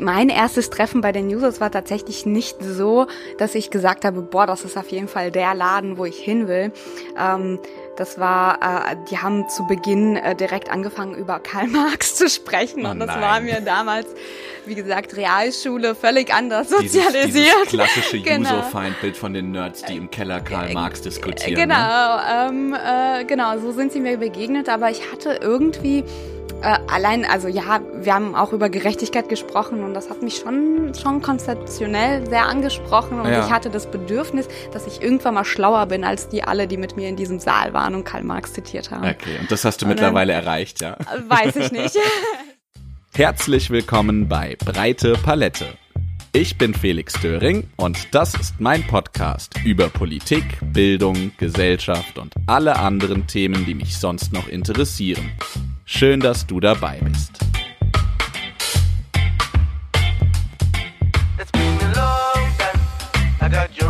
mein erstes Treffen bei den Users war tatsächlich nicht so, dass ich gesagt habe, boah, das ist auf jeden Fall der Laden, wo ich hin will. Ähm, das war, äh, die haben zu Beginn äh, direkt angefangen, über Karl Marx zu sprechen. Oh und das nein. war mir damals, wie gesagt, Realschule völlig anders sozialisiert. dieses klassische Genau. User-Feindbild von den Nerds, die im Keller Karl Marx diskutieren. Ne? Genau, ähm, äh, genau, so sind sie mir begegnet, aber ich hatte irgendwie äh, allein, also ja, wir haben auch über Gerechtigkeit gesprochen und das hat mich schon, schon konzeptionell sehr angesprochen und Ja. ich hatte das Bedürfnis, dass ich irgendwann mal schlauer bin als die alle, die mit mir in diesem Saal waren und Karl Marx zitiert haben. Okay, und das hast du Und dann- mittlerweile erreicht, ja. Weiß ich nicht. Herzlich willkommen bei Breite Palette. Ich bin Felix Döring und das ist mein Podcast über Politik, Bildung, Gesellschaft und alle anderen Themen, die mich sonst noch interessieren. Schön, dass du dabei bist. It's been a long time. I got you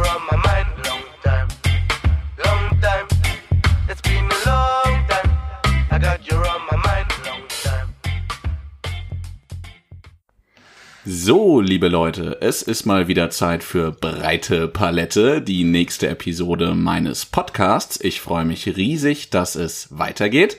So, liebe Leute, es ist mal wieder Zeit für Breite Palette, die nächste Episode meines Podcasts. Ich freue mich riesig, dass es weitergeht.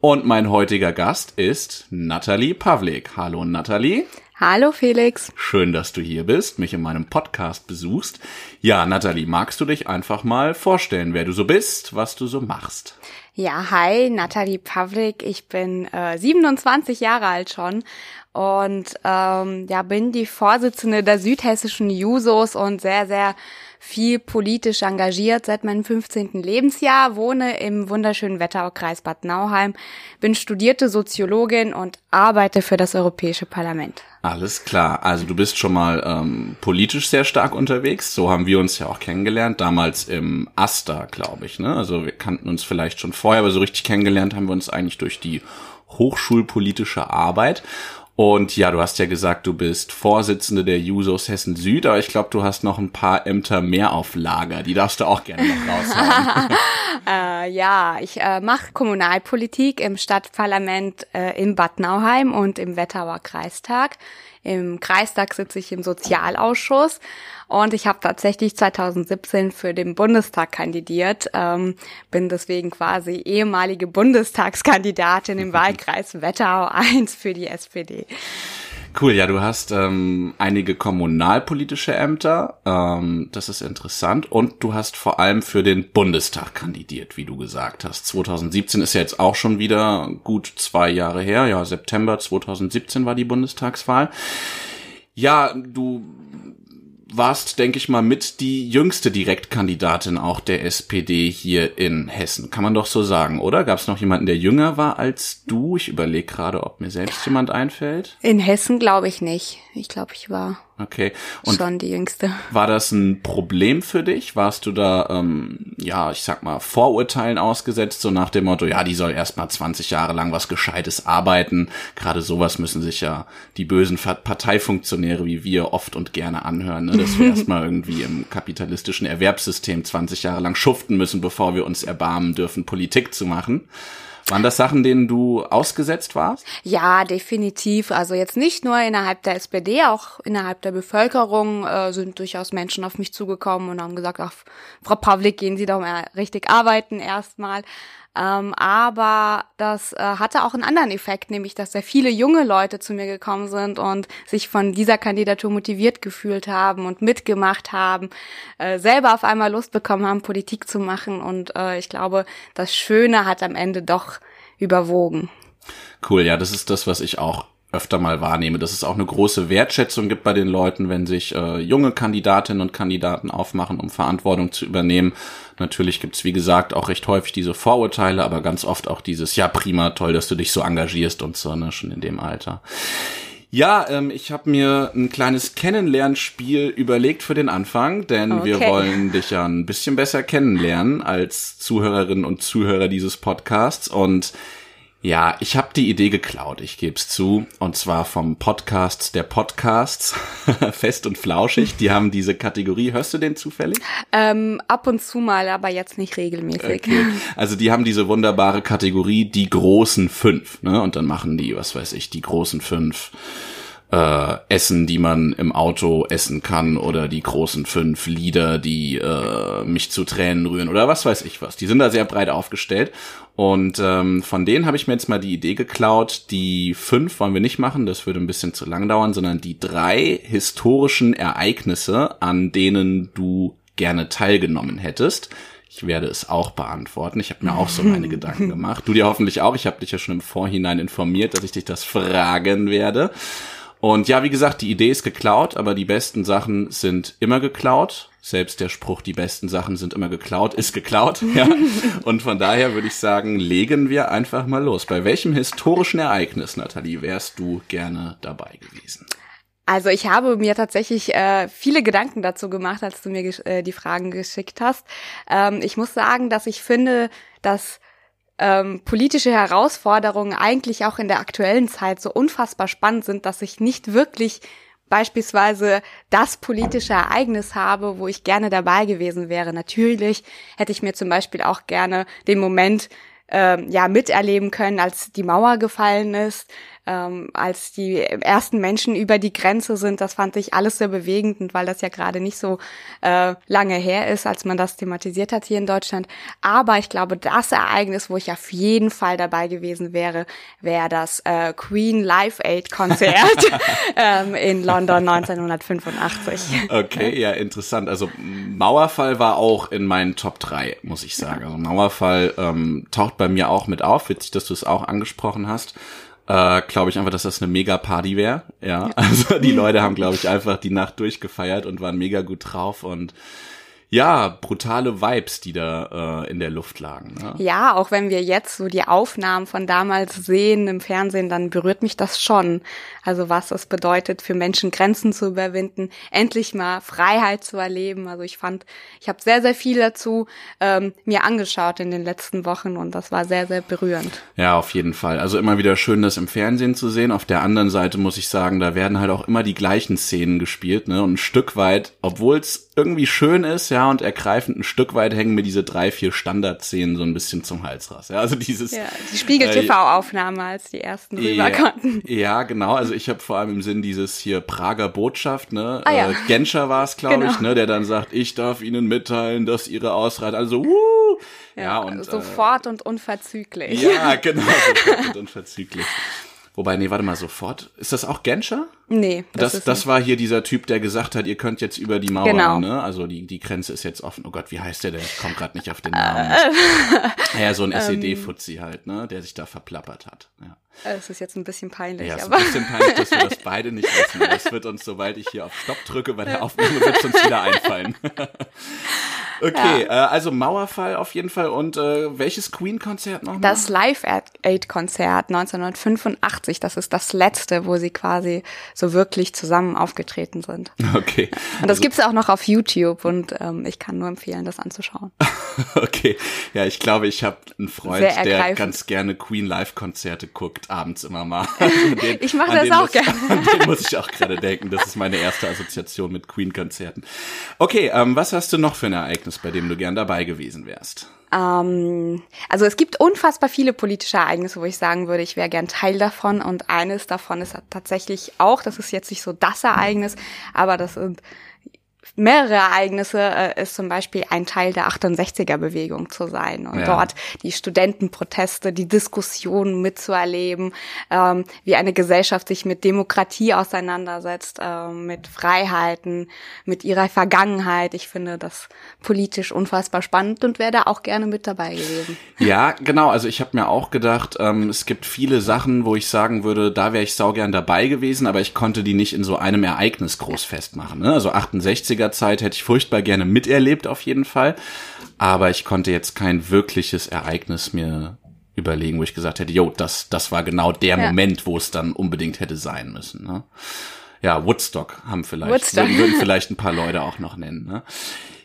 Und mein heutiger Gast ist Nathalie Pavlik. Hallo Nathalie. Hallo Felix. Schön, dass du hier bist, mich in meinem Podcast besuchst. Ja, Nathalie, magst du dich einfach mal vorstellen, wer du so bist, was du so machst? Ja, hi, Nathalie Pavlik. Ich bin äh, 27 Jahre alt schon und ähm, ja, bin die Vorsitzende der südhessischen Jusos und sehr, sehr viel politisch engagiert seit meinem 15. Lebensjahr, wohne im wunderschönen Wetteraukreis Bad Nauheim, bin studierte Soziologin und arbeite für das Europäische Parlament. Alles klar. Also du bist schon mal ähm, politisch sehr stark unterwegs. So haben wir uns ja auch kennengelernt. Damals im Asta, glaube ich. Ne? Also wir kannten uns vielleicht schon vorher, aber so richtig kennengelernt haben wir uns eigentlich durch die hochschulpolitische Arbeit. Und ja, du hast ja gesagt, du bist Vorsitzende der Jusos Hessen Süd, aber ich glaube, du hast noch ein paar Ämter mehr auf Lager. Die darfst du auch gerne noch raushauen. Äh, ja, ich äh, mache Kommunalpolitik im Stadtparlament äh, in Bad Nauheim und im Wettauer Kreistag. Im Kreistag sitze ich im Sozialausschuss und ich habe tatsächlich 2017 für den Bundestag kandidiert, ähm, bin deswegen quasi ehemalige Bundestagskandidatin im Wahlkreis Wettau 1 für die SPD. Cool, ja, du hast ähm, einige kommunalpolitische Ämter, ähm, das ist interessant. Und du hast vor allem für den Bundestag kandidiert, wie du gesagt hast. 2017 ist ja jetzt auch schon wieder gut zwei Jahre her. Ja, September 2017 war die Bundestagswahl. Ja, du warst, denke ich mal, mit die jüngste Direktkandidatin auch der SPD hier in Hessen. Kann man doch so sagen, oder? Gab es noch jemanden, der jünger war als du? Ich überlege gerade, ob mir selbst jemand einfällt. In Hessen glaube ich nicht. Ich glaube, ich war Okay. Und schon die Jüngste. war das ein Problem für dich? Warst du da, ähm, ja, ich sag mal, Vorurteilen ausgesetzt, so nach dem Motto, ja, die soll erst mal 20 Jahre lang was Gescheites arbeiten. Gerade sowas müssen sich ja die bösen Parteifunktionäre wie wir oft und gerne anhören, ne? dass wir erstmal irgendwie im kapitalistischen Erwerbssystem 20 Jahre lang schuften müssen, bevor wir uns erbarmen dürfen, Politik zu machen. Waren das Sachen, denen du ausgesetzt warst? Ja, definitiv. Also jetzt nicht nur innerhalb der SPD, auch innerhalb der Bevölkerung äh, sind durchaus Menschen auf mich zugekommen und haben gesagt, ach, Frau Pavlik, gehen Sie doch mal richtig arbeiten erstmal. Ähm, aber das äh, hatte auch einen anderen Effekt, nämlich dass sehr viele junge Leute zu mir gekommen sind und sich von dieser Kandidatur motiviert gefühlt haben und mitgemacht haben, äh, selber auf einmal Lust bekommen haben, Politik zu machen. Und äh, ich glaube, das Schöne hat am Ende doch überwogen. Cool, ja, das ist das, was ich auch öfter mal wahrnehme, dass es auch eine große Wertschätzung gibt bei den Leuten, wenn sich äh, junge Kandidatinnen und Kandidaten aufmachen, um Verantwortung zu übernehmen. Natürlich gibt's wie gesagt, auch recht häufig diese Vorurteile, aber ganz oft auch dieses, ja prima, toll, dass du dich so engagierst und so, ne, schon in dem Alter. Ja, ähm, ich habe mir ein kleines Kennenlernspiel überlegt für den Anfang, denn wir Okay. wollen dich ja ein bisschen besser kennenlernen als Zuhörerinnen und Zuhörer dieses Podcasts. Und ja, ich habe die Idee geklaut, ich geb's zu, und zwar vom Podcast der Podcasts, fest und flauschig. Die haben diese Kategorie. Hörst du den zufällig? Ähm, ab und zu mal, aber jetzt nicht regelmäßig. Okay. Also die haben diese wunderbare Kategorie die großen fünf, ne? Und dann machen die, was weiß ich, die großen fünf äh, Essen, die man im Auto essen kann oder die großen fünf Lieder, die äh, mich zu Tränen rühren oder was weiß ich was. Die sind da sehr breit aufgestellt und ähm, von denen habe ich mir jetzt mal die Idee geklaut. Die fünf wollen wir nicht machen, das würde ein bisschen zu lang dauern, sondern die drei historischen Ereignisse, an denen du gerne teilgenommen hättest. Ich werde es auch beantworten. Ich habe mir auch so meine Gedanken gemacht. Du dir hoffentlich auch. Ich habe dich ja schon im Vorhinein informiert, dass ich dich das fragen werde. Und ja, wie gesagt, die Idee ist geklaut, aber die besten Sachen sind immer geklaut. Selbst der Spruch, die besten Sachen sind immer geklaut, ist geklaut. Ja. Und von daher würde ich sagen, legen wir einfach mal los. Bei welchem historischen Ereignis, Nathalie, wärst du gerne dabei gewesen? Also ich habe mir tatsächlich äh, viele Gedanken dazu gemacht, als du mir äh, die Fragen geschickt hast. Ähm, ich muss sagen, dass ich finde, dass ähm, politische Herausforderungen eigentlich auch in der aktuellen Zeit so unfassbar spannend sind, dass ich nicht wirklich beispielsweise das politische Ereignis habe, wo ich gerne dabei gewesen wäre. Natürlich hätte ich mir zum Beispiel auch gerne den Moment ähm, ja miterleben können, als die Mauer gefallen ist, ähm, als die ersten Menschen über die Grenze sind. Das fand ich alles sehr bewegend und weil das ja gerade nicht so äh, lange her ist, als man das thematisiert hat hier in Deutschland. Aber ich glaube, das Ereignis, wo ich auf jeden Fall dabei gewesen wäre, wäre das äh, Queen Live Aid Konzert ähm, in London 1985. Okay, ja, interessant. Also Mauerfall war auch in meinen Top 3, muss ich sagen. Also Mauerfall ähm, taucht bei mir auch mit auf. Witzig, dass du es auch angesprochen hast äh, glaube ich einfach, dass das eine mega Party wäre. Ja, ja. also die Leute haben, glaube ich, einfach die Nacht durchgefeiert und waren mega gut drauf und ja, brutale Vibes, die da äh, in der Luft lagen. Ne? Ja, auch wenn wir jetzt so die Aufnahmen von damals sehen im Fernsehen, dann berührt mich das schon. Also was es bedeutet, für Menschen Grenzen zu überwinden, endlich mal Freiheit zu erleben. Also ich fand, ich habe sehr, sehr viel dazu ähm, mir angeschaut in den letzten Wochen und das war sehr, sehr berührend. Ja, auf jeden Fall. Also immer wieder schön, das im Fernsehen zu sehen. Auf der anderen Seite muss ich sagen, da werden halt auch immer die gleichen Szenen gespielt, ne? Und ein Stück weit, obwohl es irgendwie schön ist, ja, und ergreifend ein Stück weit hängen mir diese drei, vier Standardszenen so ein bisschen zum Hals raus. Ja, also dieses. Ja, die Spiegel-TV-Aufnahme, als die ersten rüber ja, Ja, genau. Also ich habe vor allem im Sinn dieses hier Prager Botschaft, ne? Ah, ja. äh, Genscher war es, glaube genau. ich, ne, der dann sagt, ich darf Ihnen mitteilen, dass Ihre Ausreise, also, uh, ja, ja und sofort äh, und unverzüglich. Ja, genau, sofort und unverzüglich. Wobei, nee, warte mal, sofort. Ist das auch Genscher? Nee. Das, das, das war hier dieser Typ, der gesagt hat, ihr könnt jetzt über die Mauer, genau. ne? Also die, die Grenze ist jetzt offen. Oh Gott, wie heißt der denn? Ich komme gerade nicht auf den Namen. ja, so ein SED-Fuzzi halt, ne? Der sich da verplappert hat. Ja. Es ist jetzt ein bisschen peinlich. Ja, es ist ein bisschen peinlich, dass wir das beide nicht wissen. Das wird uns, sobald ich hier auf Stopp drücke bei der Aufnahme, wird es uns wieder einfallen. okay, ja. äh, also Mauerfall auf jeden Fall. Und äh, welches Queen-Konzert noch? Das Live-Aid-Konzert 1985. Das ist das letzte, wo sie quasi so wirklich zusammen aufgetreten sind. Okay. Und das also, gibt's auch noch auf YouTube und ähm, ich kann nur empfehlen, das anzuschauen. okay. Ja, ich glaube, ich habe einen Freund, der ganz gerne Queen Live-Konzerte guckt, abends immer mal. Den, ich mache das auch muss, gerne. An den muss ich auch gerade denken. Das ist meine erste Assoziation mit Queen-Konzerten. Okay, ähm, was hast du noch für ein Ereignis, bei dem du gern dabei gewesen wärst? Ähm, also es gibt unfassbar viele politische Ereignisse, wo ich sagen würde, ich wäre gern Teil davon. Und eines davon ist tatsächlich auch, das ist jetzt nicht so das Ereignis, aber das sind mehrere Ereignisse äh, ist zum Beispiel ein Teil der 68er-Bewegung zu sein und ja. dort die Studentenproteste, die Diskussionen mitzuerleben, ähm, wie eine Gesellschaft sich mit Demokratie auseinandersetzt, äh, mit Freiheiten, mit ihrer Vergangenheit. Ich finde das politisch unfassbar spannend und wäre da auch gerne mit dabei gewesen. Ja, genau. Also ich habe mir auch gedacht, ähm, es gibt viele Sachen, wo ich sagen würde, da wäre ich saugern dabei gewesen, aber ich konnte die nicht in so einem Ereignis groß festmachen. Ne? Also 68er Zeit hätte ich furchtbar gerne miterlebt auf jeden Fall. Aber ich konnte jetzt kein wirkliches Ereignis mir überlegen, wo ich gesagt hätte, jo, das, das war genau der ja. Moment, wo es dann unbedingt hätte sein müssen. Ne? Ja, Woodstock haben vielleicht, Woodstock. Würden, würden vielleicht ein paar Leute auch noch nennen. Ne?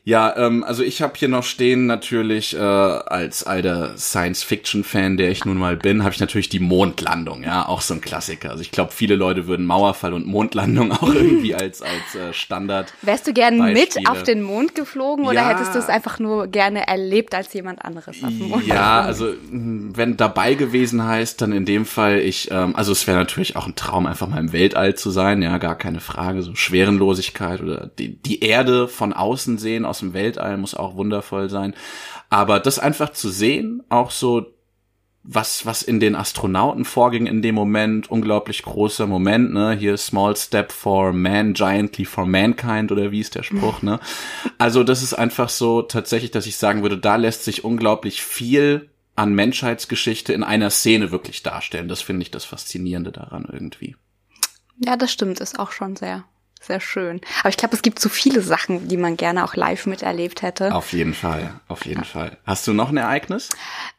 Ja, ähm, also ich habe hier noch stehen natürlich äh, als alter Science-Fiction-Fan, der ich nun mal bin, habe ich natürlich die Mondlandung, ja, auch so ein Klassiker. Also ich glaube, viele Leute würden Mauerfall und Mondlandung auch irgendwie als als äh, Standard. Wärst du gern Beispiele. mit auf den Mond geflogen oder Ja. hättest du es einfach nur gerne erlebt als jemand anderes auf dem Mond? Ja, also mh, wenn dabei gewesen heißt, dann in dem Fall ich, ähm, also es wäre natürlich auch ein Traum, einfach mal im Weltall zu sein, ja, gar keine Frage. So Schwerenlosigkeit oder die, die Erde von außen sehen, aus dem Weltall muss auch wundervoll sein. Aber das einfach zu sehen, auch so was, was in den Astronauten vorging in dem Moment, unglaublich großer Moment, ne, hier Small Step for Man, Giantly for Mankind oder wie ist der Spruch, ne? Also das ist einfach so tatsächlich, dass ich sagen würde, da lässt sich unglaublich viel an Menschheitsgeschichte in einer Szene wirklich darstellen. Das finde ich das Faszinierende daran irgendwie. Ja, das stimmt, ist auch schon sehr, sehr schön. Aber ich glaube, es gibt so viele Sachen, die man gerne auch live miterlebt hätte. Auf jeden Fall, auf jeden Fall. Hast du noch ein Ereignis?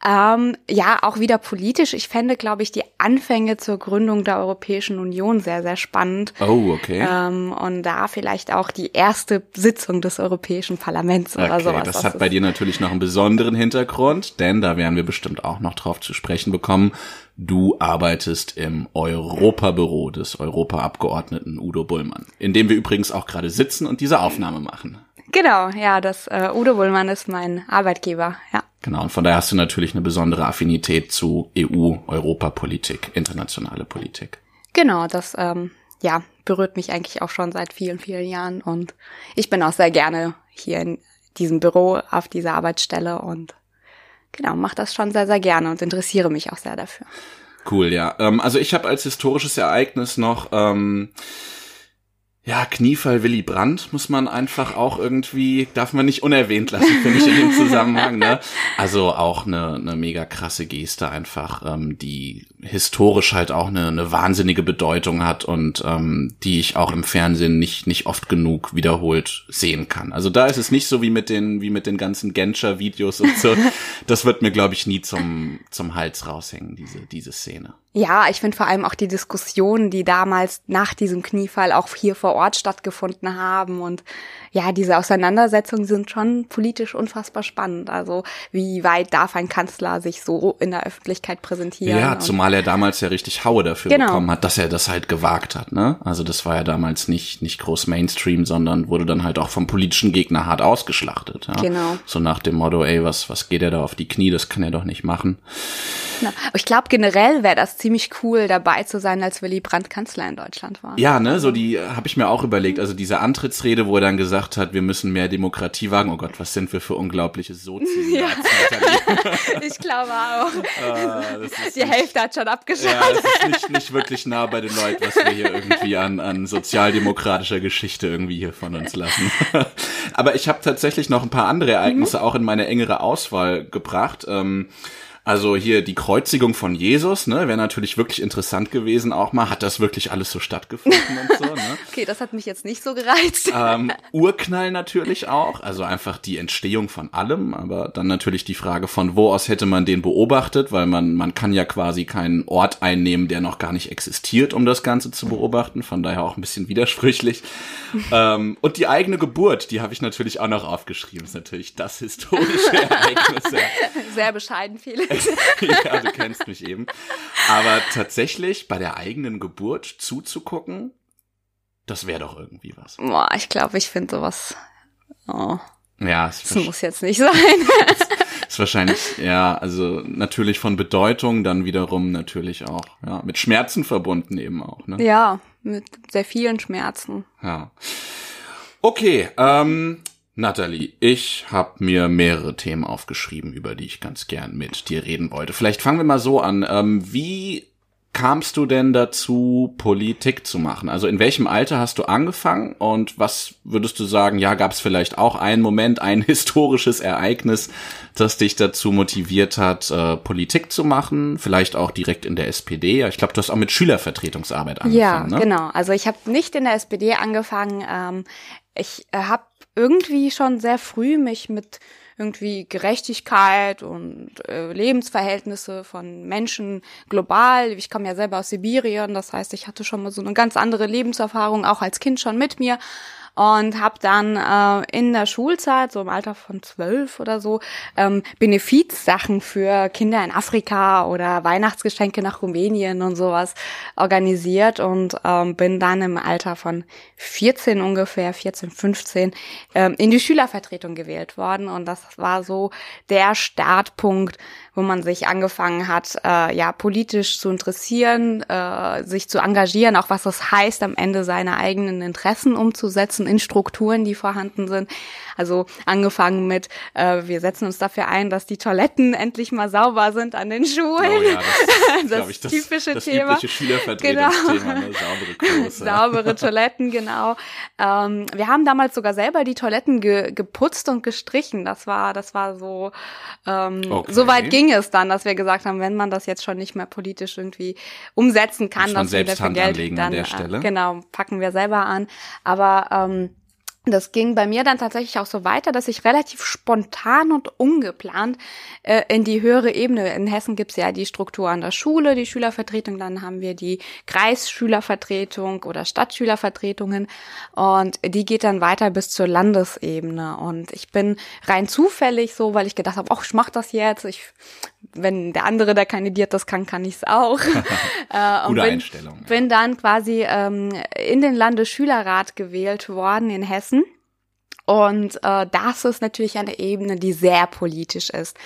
Ähm, ja, auch wieder politisch. Ich fände, glaube ich, die Anfänge zur Gründung der Europäischen Union sehr, sehr spannend. Oh, okay. Ähm, und da vielleicht auch die erste Sitzung des Europäischen Parlaments oder Okay, sowas. das hat bei dir natürlich noch einen besonderen Hintergrund, denn da werden wir bestimmt auch noch drauf zu sprechen bekommen. Du arbeitest im Europabüro des Europaabgeordneten Udo Bullmann, in dem wir übrigens auch gerade sitzen und diese Aufnahme machen. Genau, ja, das äh, Udo Bullmann ist mein Arbeitgeber, ja. Genau, und von daher hast du natürlich eine besondere Affinität zu EU, Europapolitik, internationale Politik. Genau, das ähm, ja berührt mich eigentlich auch schon seit vielen, vielen Jahren und ich bin auch sehr gerne hier in diesem Büro auf dieser Arbeitsstelle und genau mache das schon sehr, sehr gerne und interessiere mich auch sehr dafür. Cool, ja. Ähm, also ich habe als historisches Ereignis noch ähm, ja Kniefall Willy Brandt muss man einfach auch irgendwie darf man nicht unerwähnt lassen, finde ich in dem Zusammenhang. Ne? Also auch eine, eine mega krasse Geste einfach, ähm, die historisch halt auch eine, eine wahnsinnige Bedeutung hat und ähm, die ich auch im Fernsehen nicht nicht oft genug wiederholt sehen kann. Also da ist es nicht so wie mit den wie mit den ganzen Genscher Videos und so. Das wird mir glaube ich nie zum zum Hals raushängen diese diese Szene. Ja, ich finde vor allem auch die Diskussionen, die damals nach diesem Kniefall auch hier vor Ort stattgefunden haben und ja, diese Auseinandersetzungen sind schon politisch unfassbar spannend. Also wie weit darf ein Kanzler sich so in der Öffentlichkeit präsentieren? Ja, zumal er damals ja richtig Haue dafür Genau. bekommen hat, dass er das halt gewagt hat, ne? Also das war ja damals nicht, nicht groß Mainstream, sondern wurde dann halt auch vom politischen Gegner hart ausgeschlachtet. Ja? Genau. So nach dem Motto, ey, was, was geht er da auf die Knie, das kann er doch nicht machen. Aber ich glaube, generell wäre das ziemlich cool, dabei zu sein, als Willy Brandt Kanzler in Deutschland war. Ja, ne, so die habe ich mir auch überlegt. Also diese Antrittsrede, wo er dann gesagt hat, wir müssen mehr Demokratie wagen. Oh Gott, was sind wir für unglaubliche Sozien. Ja. Ich glaube auch. Das ist Die Hälfte hat schon abgeschaltet. Ja, es ist nicht, nicht wirklich nah bei den Leuten, was wir hier irgendwie an, an sozialdemokratischer Geschichte irgendwie hier von uns lassen. Aber ich habe tatsächlich noch ein paar andere Ereignisse auch in meine engere Auswahl gebracht. Ähm, also hier die Kreuzigung von Jesus, ne, wäre natürlich wirklich interessant gewesen auch mal. Hat das wirklich alles so stattgefunden und so, ne? Okay, das hat mich jetzt nicht so gereizt. Ähm, Urknall natürlich auch, also einfach die Entstehung von allem, aber dann natürlich die Frage von wo aus hätte man den beobachtet, weil man man kann ja quasi keinen Ort einnehmen, der noch gar nicht existiert, um das Ganze zu beobachten, von daher auch ein bisschen widersprüchlich. ähm, und die eigene Geburt, die habe ich natürlich auch noch aufgeschrieben, ist natürlich das historische Ereignis. ja. Sehr bescheiden, Felix. ja, du kennst mich eben. Aber tatsächlich bei der eigenen Geburt zuzugucken, das wäre doch irgendwie was. Boah, ich glaube, ich finde sowas. Oh, Ja, es das muss jetzt nicht sein. ist wahrscheinlich, ja, also natürlich von Bedeutung, dann wiederum natürlich auch, ja, mit Schmerzen verbunden eben auch, ne? ja, mit sehr vielen Schmerzen. Ja. Okay, ähm, Natalie, ich habe mir mehrere Themen aufgeschrieben, über die ich ganz gern mit dir reden wollte. Vielleicht fangen wir mal so an. Ähm, wie kamst du denn dazu, Politik zu machen? Also in welchem Alter hast du angefangen und was würdest du sagen, ja, gab es vielleicht auch einen Moment, ein historisches Ereignis, das dich dazu motiviert hat, äh, Politik zu machen? Vielleicht auch direkt in der SPD? Ja, Ich glaube, du hast auch mit Schülervertretungsarbeit Ja, angefangen, ne? genau. Also ich habe nicht in der SPD angefangen. Ähm, ich äh, habe irgendwie schon sehr früh mich mit irgendwie Gerechtigkeit und äh, Lebensverhältnisse von Menschen global. Ich komme ja selber aus Sibirien, das heißt, ich hatte schon mal so eine ganz andere Lebenserfahrung, auch als Kind schon mit mir. Und habe dann äh, in der Schulzeit, so im Alter von zwölf oder so, ähm, Benefizsachen für Kinder in Afrika oder Weihnachtsgeschenke nach Rumänien und sowas organisiert und ähm, bin dann im Alter von 14 ungefähr, 14, 15, ähm, in die Schülervertretung gewählt worden. Und das war so der Startpunkt, wo man sich angefangen hat, äh, ja, politisch zu interessieren, äh, sich zu engagieren, auch was das heißt, am Ende seine eigenen Interessen umzusetzen in Strukturen, die vorhanden sind. Also angefangen mit, äh, wir setzen uns dafür ein, dass die Toiletten endlich mal sauber sind an den Schulen. Oh ja, das, das ich, das typische das Thema. übliche Schülervertretungsthema, ne? saubere. Saubere Toiletten, genau. Ähm, wir haben damals sogar selber die Toiletten ge geputzt und gestrichen. Das war, das war so, ähm, Okay. so weit ging es dann, dass wir gesagt haben, wenn man das jetzt schon nicht mehr politisch irgendwie umsetzen kann, wir selbst Hand Geld, anlegen an dann der äh, Stelle. genau packen wir selber an. Aber ähm, das ging bei mir dann tatsächlich auch so weiter, dass ich relativ spontan und ungeplant äh, in die höhere Ebene. In Hessen gibt's ja die Struktur an der Schule, die Schülervertretung, dann haben wir die Kreisschülervertretung oder Stadtschülervertretungen und die geht dann weiter bis zur Landesebene. Und ich bin rein zufällig so, weil ich gedacht habe, ach, ich mach das jetzt. Ich, wenn der andere, der kandidiert, das kann, kann ich's auch. äh, und Gute bin, Einstellung, ja. bin dann quasi ähm, in den Landesschülerrat gewählt worden in Hessen. Und äh, das ist natürlich eine Ebene, die sehr politisch ist,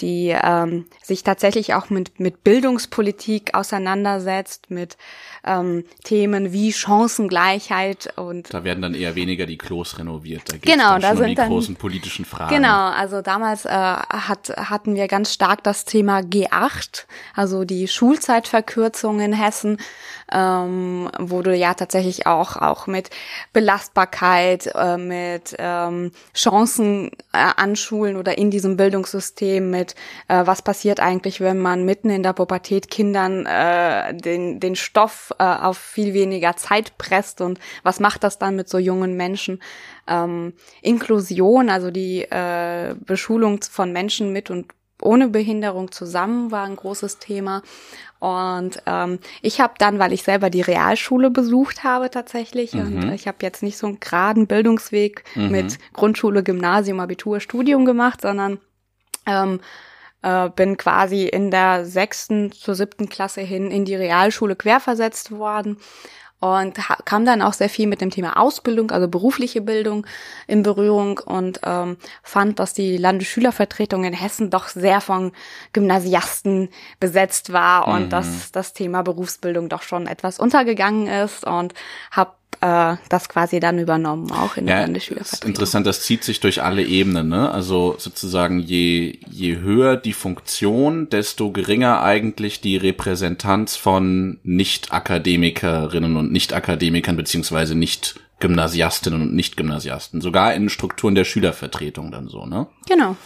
die ähm, sich tatsächlich auch mit, mit Bildungspolitik auseinandersetzt, mit ähm, Themen wie Chancengleichheit und Da werden dann eher weniger die Klos renoviert. Da geht's Genau, dann da schon um sind die dann- großen politischen Fragen. Genau, also damals äh, hat, hatten wir ganz stark das Thema G8, also die Schulzeitverkürzung in Hessen, ähm, wo du ja tatsächlich auch auch mit Belastbarkeit, äh, mit ähm, Chancen äh, an Schulen oder in diesem Bildungssystem, mit äh, was passiert eigentlich, wenn man mitten in der Pubertät Kindern äh, den den Stoff äh, auf viel weniger Zeit presst und was macht das dann mit so jungen Menschen? ähm, Inklusion, also die äh, Beschulung von Menschen mit und ohne Behinderung zusammen war ein großes Thema. Und ähm, ich habe dann, weil ich selber die Realschule besucht habe tatsächlich, und ich habe jetzt nicht so einen geraden Bildungsweg mit Grundschule, Gymnasium, Abitur, Studium gemacht, sondern ähm, äh, bin quasi in der sechsten zur siebten Klasse hin in die Realschule querversetzt worden und kam dann auch sehr viel mit dem Thema Ausbildung, also berufliche Bildung in Berührung und ähm, fand, dass die Landesschülervertretung in Hessen doch sehr von Gymnasiasten besetzt war und dass das Thema Berufsbildung doch schon etwas untergegangen ist und habe äh, das quasi dann übernommen, auch in der Ja, ist Landesschülervertretung. interessant, das zieht sich durch alle Ebenen, ne? Also sozusagen je, je höher die Funktion, desto geringer eigentlich die Repräsentanz von Nicht-Akademikerinnen und Nicht-Akademikern beziehungsweise Nicht-Gymnasiastinnen und Nicht-Gymnasiasten. Sogar in Strukturen der Schülervertretung dann so, ne? Genau.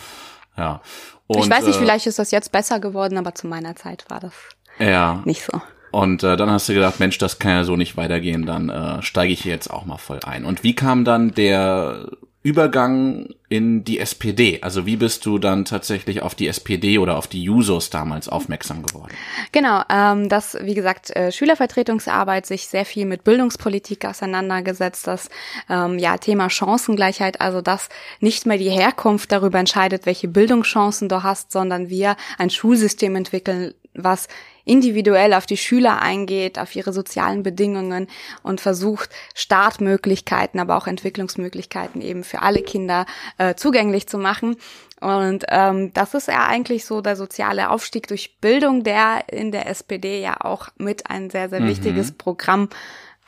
Ja. ich Und, weiß nicht, äh, vielleicht ist das jetzt besser geworden, aber zu meiner Zeit war das Ja. nicht so. Und äh, dann hast du gedacht, Mensch, das kann ja so nicht weitergehen, dann äh, steige ich hier jetzt auch mal voll ein. Und wie kam dann der Übergang in die SPD? Also wie bist du dann tatsächlich auf die SPD oder auf die Jusos damals aufmerksam geworden? Genau, ähm, dass, wie gesagt, äh, Schülervertretungsarbeit sich sehr viel mit Bildungspolitik auseinandergesetzt, das ähm, ja, Thema Chancengleichheit, also dass nicht mehr die Herkunft darüber entscheidet, welche Bildungschancen du hast, sondern wir ein Schulsystem entwickeln, was individuell auf die Schüler eingeht, auf ihre sozialen Bedingungen und versucht, Startmöglichkeiten, aber auch Entwicklungsmöglichkeiten eben für alle Kinder äh, zugänglich zu machen. Und ähm, das ist ja eigentlich so der soziale Aufstieg durch Bildung, der in der SPD ja auch mit ein sehr, sehr wichtiges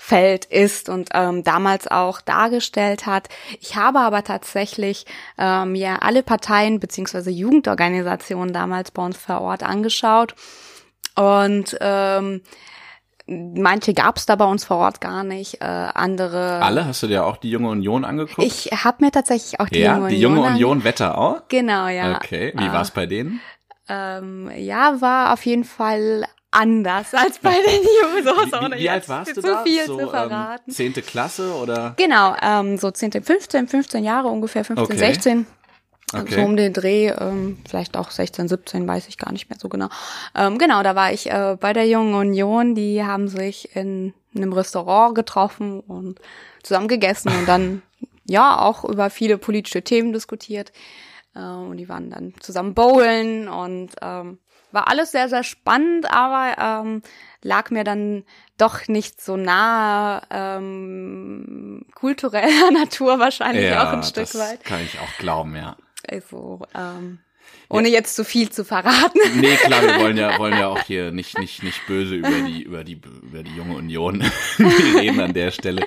Programmfeld ist und ähm, damals auch dargestellt hat. Ich habe aber tatsächlich ähm, mir alle Parteien beziehungsweise Jugendorganisationen damals bei uns vor Ort angeschaut und ähm, manche gab es da bei uns vor Ort gar nicht, äh, andere. Alle? Hast du dir auch die Junge Union angeguckt? Ich habe mir tatsächlich auch die ja, junge die Junge Union Union Wetterau? ange- Genau, ja. Okay, wie Ah. war's bei denen? Ähm, ja, war auf jeden Fall anders als bei den Jusos. Wie, wie, wie alt warst du zu da? viel so, zu verraten. Ähm, zehnte Klasse oder? Genau, ähm, so 10, 15, 15 Jahre ungefähr, 15, Okay. 16. Okay. So um den Dreh, ähm, vielleicht auch 16, 17, weiß ich gar nicht mehr so genau. Ähm, genau, da war ich äh, bei der Jungen Union, die haben sich in einem Restaurant getroffen und zusammen gegessen und dann ja auch über viele politische Themen diskutiert. Äh, und die waren dann zusammen bowlen und ähm, war alles sehr, sehr spannend, aber ähm, lag mir dann doch nicht so nahe ähm, kultureller Natur wahrscheinlich ja, auch ein Stück das weit. Kann ich auch glauben, ja. Also, ähm, ohne jetzt zu viel zu verraten. Nee, klar, wir wollen ja, wollen ja auch hier nicht, nicht, nicht böse über die, über die, über die junge Union reden an der Stelle.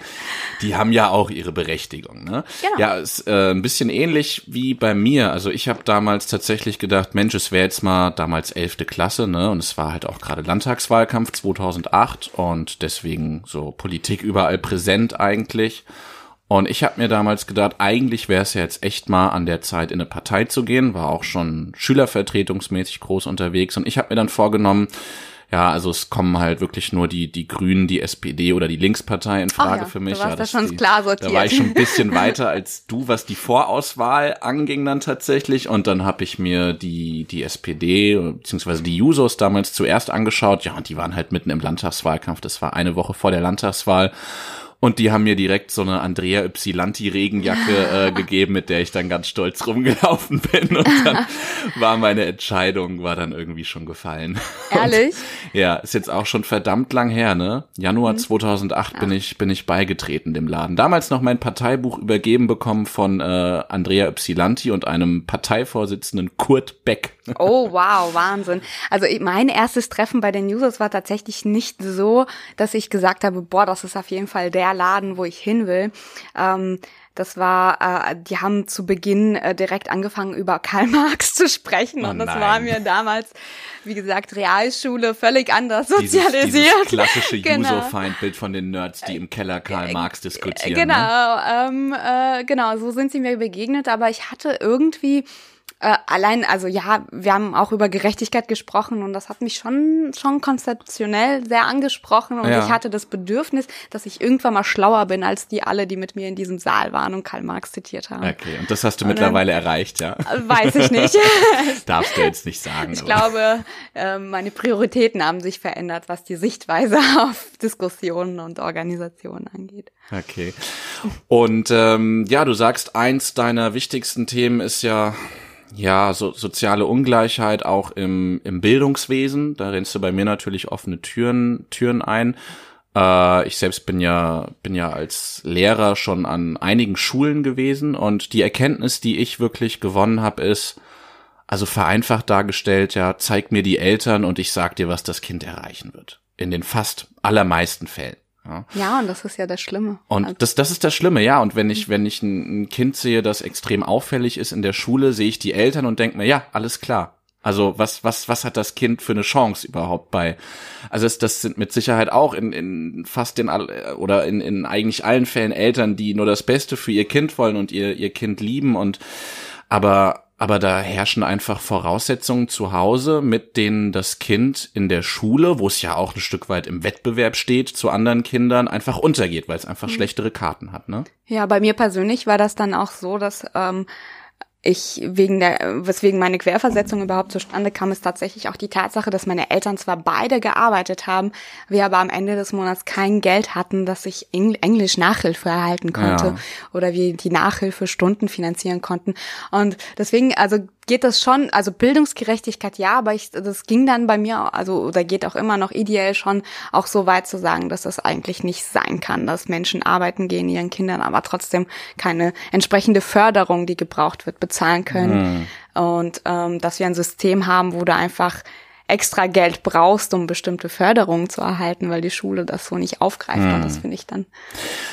Die haben ja auch ihre Berechtigung, ne? Genau. Ja, ist äh, ein bisschen ähnlich wie bei mir. Also ich habe damals tatsächlich gedacht, Mensch, es wäre jetzt mal damals elfte Klasse, ne? Und es war halt auch gerade Landtagswahlkampf 2008 und deswegen so Politik überall präsent eigentlich. Und ich habe mir damals gedacht, eigentlich wäre es ja jetzt echt mal an der Zeit, in eine Partei zu gehen, war auch schon schülervertretungsmäßig groß unterwegs. Und ich habe mir dann vorgenommen, ja, also es kommen halt wirklich nur die die Grünen, die SPD oder die Linkspartei in Frage ja, für mich. du warst ja, da das schon die, klar sortiert. Da war ich schon ein bisschen weiter als du, was die Vorauswahl anging dann tatsächlich. Und dann habe ich mir die die SPD beziehungsweise die Jusos damals zuerst angeschaut. Ja, und die waren halt mitten im Landtagswahlkampf. Das war eine Woche vor der Landtagswahl. Und die haben mir direkt so eine Andrea Ypsilanti Regenjacke äh, gegeben, mit der ich dann ganz stolz rumgelaufen bin. Und dann war meine Entscheidung, war dann irgendwie schon gefallen. Ehrlich? Und, ja, ist jetzt auch schon verdammt lang her, ne? Januar Mhm. 2008 bin ich, bin ich beigetreten dem Laden. Damals noch mein Parteibuch übergeben bekommen von äh, Andrea Ypsilanti und einem Parteivorsitzenden Kurt Beck. Oh, wow, Wahnsinn. Also mein erstes Treffen bei den Users war tatsächlich nicht so, dass ich gesagt habe, boah, das ist auf jeden Fall der Laden, wo ich hin will. Ähm, das war, äh, die haben zu Beginn äh, direkt angefangen, über Karl Marx zu sprechen. Oh und das nein. war mir damals, wie gesagt, Realschule völlig anders Dieses, sozialisiert. dieses klassische Genau. Juso-Feindbild von den Nerds, die im Keller Karl Marx diskutieren. Genau, Ne? ähm, äh, genau, so sind sie mir begegnet, aber ich hatte irgendwie äh, allein, also ja, wir haben auch über Gerechtigkeit gesprochen und das hat mich schon schon konzeptionell sehr angesprochen und Ja. ich hatte das Bedürfnis, dass ich irgendwann mal schlauer bin als die alle, die mit mir in diesem Saal waren und Karl Marx zitiert haben. Okay, und das hast du Und dann- mittlerweile erreicht, ja? Äh, Weiß ich nicht. Darfst du jetzt nicht sagen. Ich aber- glaube, ähm, meine Prioritäten haben sich verändert, was die Sichtweise auf Diskussionen und Organisationen angeht. Okay. Und ähm, ja, du sagst, eins deiner wichtigsten Themen ist ja ja so soziale Ungleichheit auch im im Bildungswesen. Da rennst du bei mir natürlich offene Türen Türen ein. Äh, ich selbst bin ja bin ja als Lehrer schon an einigen Schulen gewesen und die Erkenntnis, die ich wirklich gewonnen habe, ist also vereinfacht dargestellt, ja, zeig mir die Eltern und ich sag dir, was das Kind erreichen wird. In den fast allermeisten Fällen. Ja. Ja, und das ist ja das Schlimme. Und Also- das, das ist das Schlimme, ja. Und wenn ich, wenn ich ein, Kind sehe, das extrem auffällig ist in der Schule, sehe ich die Eltern und denke mir, ja, alles klar. Also was, was, was hat das Kind für eine Chance überhaupt bei? Also es, das sind mit Sicherheit auch in, in fast den all- oder in, in eigentlich allen Fällen Eltern, die nur das Beste für ihr Kind wollen und ihr, ihr Kind lieben und aber aber da herrschen einfach Voraussetzungen zu Hause, mit denen das Kind in der Schule, wo es ja auch ein Stück weit im Wettbewerb steht zu anderen Kindern, einfach untergeht, weil es einfach schlechtere Karten hat, ne? Ja, bei mir persönlich war das dann auch so, dass ähm, ich wegen der, weswegen meine Querversetzung überhaupt zustande kam, ist tatsächlich auch die Tatsache, dass meine Eltern zwar beide gearbeitet haben, wir aber am Ende des Monats kein Geld hatten, dass ich Engl Englisch Nachhilfe erhalten konnte Ja. oder wir die Nachhilfestunden finanzieren konnten. Und deswegen, also geht das schon, also Bildungsgerechtigkeit ja, aber ich, das ging dann bei mir, also oder geht auch immer noch ideell schon auch so weit zu sagen, dass das eigentlich nicht sein kann, dass Menschen arbeiten gehen, ihren Kindern aber trotzdem keine entsprechende Förderung, die gebraucht wird, bezahlen können. Und ähm, dass wir ein System haben, wo du einfach extra Geld brauchst, um bestimmte Förderungen zu erhalten, weil die Schule das so nicht aufgreift. Und das finde ich dann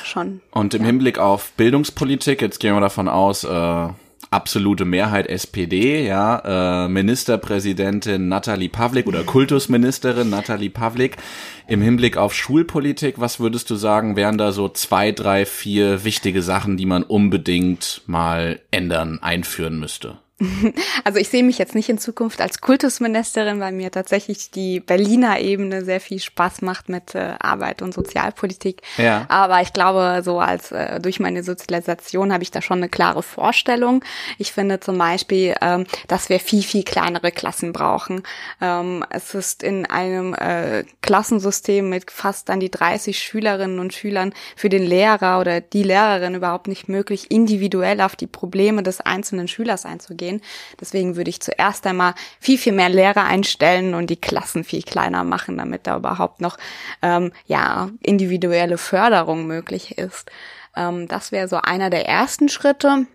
schon. Und im Hinblick auf Bildungspolitik, jetzt gehen wir davon aus, äh, absolute Mehrheit SPD, ja, äh, Ministerpräsidentin Natalie Pavlik oder Kultusministerin Natalie Pavlik. Im Hinblick auf Schulpolitik, was würdest du sagen, wären da so zwei, drei, vier wichtige Sachen, die man unbedingt mal ändern, einführen müsste? Also ich sehe mich jetzt nicht in Zukunft als Kultusministerin, weil mir tatsächlich die Berliner Ebene sehr viel Spaß macht mit äh, Arbeit und Sozialpolitik. Ja. Aber ich glaube, so als äh, durch meine Sozialisation habe ich da schon eine klare Vorstellung. Ich finde zum Beispiel, ähm, dass wir viel, viel kleinere Klassen brauchen. Ähm, es ist in einem äh, Klassensystem mit fast an die 30 Schülerinnen und Schülern für den Lehrer oder die Lehrerin überhaupt nicht möglich, individuell auf die Probleme des einzelnen Schülers einzugehen. Deswegen würde ich zuerst einmal viel, viel mehr Lehrer einstellen und die Klassen viel kleiner machen, damit da überhaupt noch ähm, ja individuelle Förderung möglich ist. Ähm, das wäre so einer der ersten Schritte.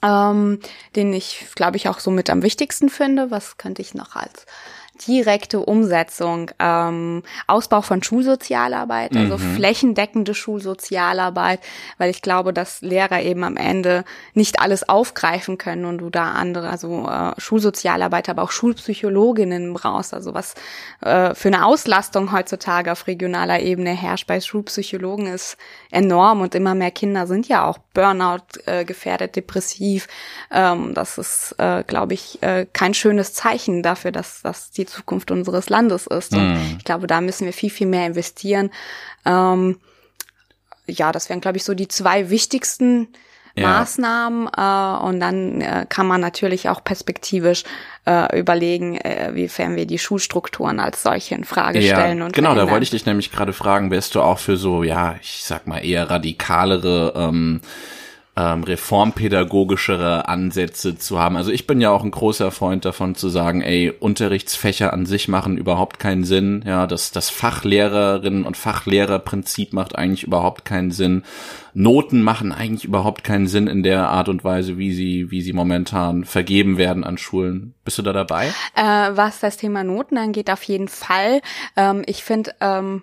Ähm, den ich, glaube ich, auch so mit am wichtigsten finde. Was könnte ich noch als direkte Umsetzung, ähm, Ausbau von Schulsozialarbeit, also Mhm. flächendeckende Schulsozialarbeit, weil ich glaube, dass Lehrer eben am Ende nicht alles aufgreifen können und du da andere, also äh, Schulsozialarbeiter, aber auch Schulpsychologinnen brauchst, also was äh, für eine Auslastung heutzutage auf regionaler Ebene herrscht bei Schulpsychologen ist enorm und immer mehr Kinder sind ja auch Burnout äh, gefährdet, depressiv. Ähm, das ist, äh, glaube ich, äh, kein schönes Zeichen dafür, dass das die Zukunft unseres Landes ist. Und Mhm. ich glaube, da müssen wir viel, viel mehr investieren. Ähm, ja, das wären, glaube ich, so die zwei wichtigsten Ja. Maßnahmen. Äh, und dann äh, kann man natürlich auch perspektivisch äh, überlegen, äh, wiefern wir die Schulstrukturen als solche in Frage stellen. Und genau, da verändern. wollte ich dich nämlich gerade fragen, wärst du auch für so, ja, ich sag mal eher radikalere ähm, ähm, reformpädagogischere Ansätze zu haben. Also ich bin ja auch ein großer Freund davon zu sagen, ey, Unterrichtsfächer an sich machen überhaupt keinen Sinn. Ja, das, das Fachlehrerinnen und Fachlehrerprinzip macht eigentlich überhaupt keinen Sinn. Noten machen eigentlich überhaupt keinen Sinn in der Art und Weise, wie sie, wie sie momentan vergeben werden an Schulen. Bist du da dabei? Äh, was das Thema Noten angeht, auf jeden Fall. Ähm, ich finde, ähm,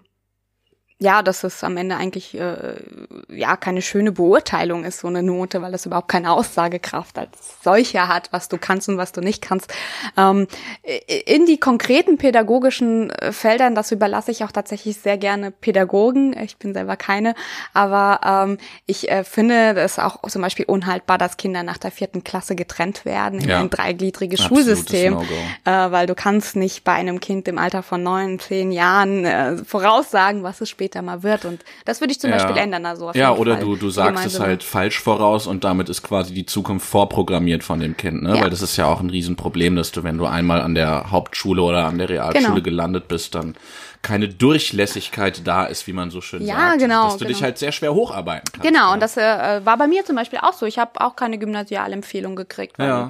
ja, dass es am Ende eigentlich äh, ja keine schöne Beurteilung ist, so eine Note, weil das überhaupt keine Aussagekraft als solche hat, was du kannst und was du nicht kannst. Ähm, in die konkreten pädagogischen äh, Feldern, das überlasse ich auch tatsächlich sehr gerne Pädagogen. Ich bin selber keine, aber ähm, ich äh, finde es auch zum Beispiel unhaltbar, dass Kinder nach der vierten Klasse getrennt werden in Ja. ein dreigliedriges Schulsystem äh, weil du kannst nicht bei einem Kind im Alter von neun, zehn Jahren äh, voraussagen, was es später mal wird. Und das würde ich zum Ja. Beispiel ändern. Also Ja, oder Fall du, du sagst es halt falsch voraus und damit ist quasi die Zukunft vorprogrammiert von dem Kind, ne? Ja. Weil das ist ja auch ein Riesenproblem, dass du, wenn du einmal an der Hauptschule oder an der Realschule Genau. gelandet bist, dann keine Durchlässigkeit da ist, wie man so schön Ja, sagt. genau, Dass du dich genau. halt sehr schwer hocharbeiten kannst. Genau, ja. und das äh, war bei mir zum Beispiel auch so. Ich habe auch keine Gymnasialempfehlung gekriegt. Weil, Ja.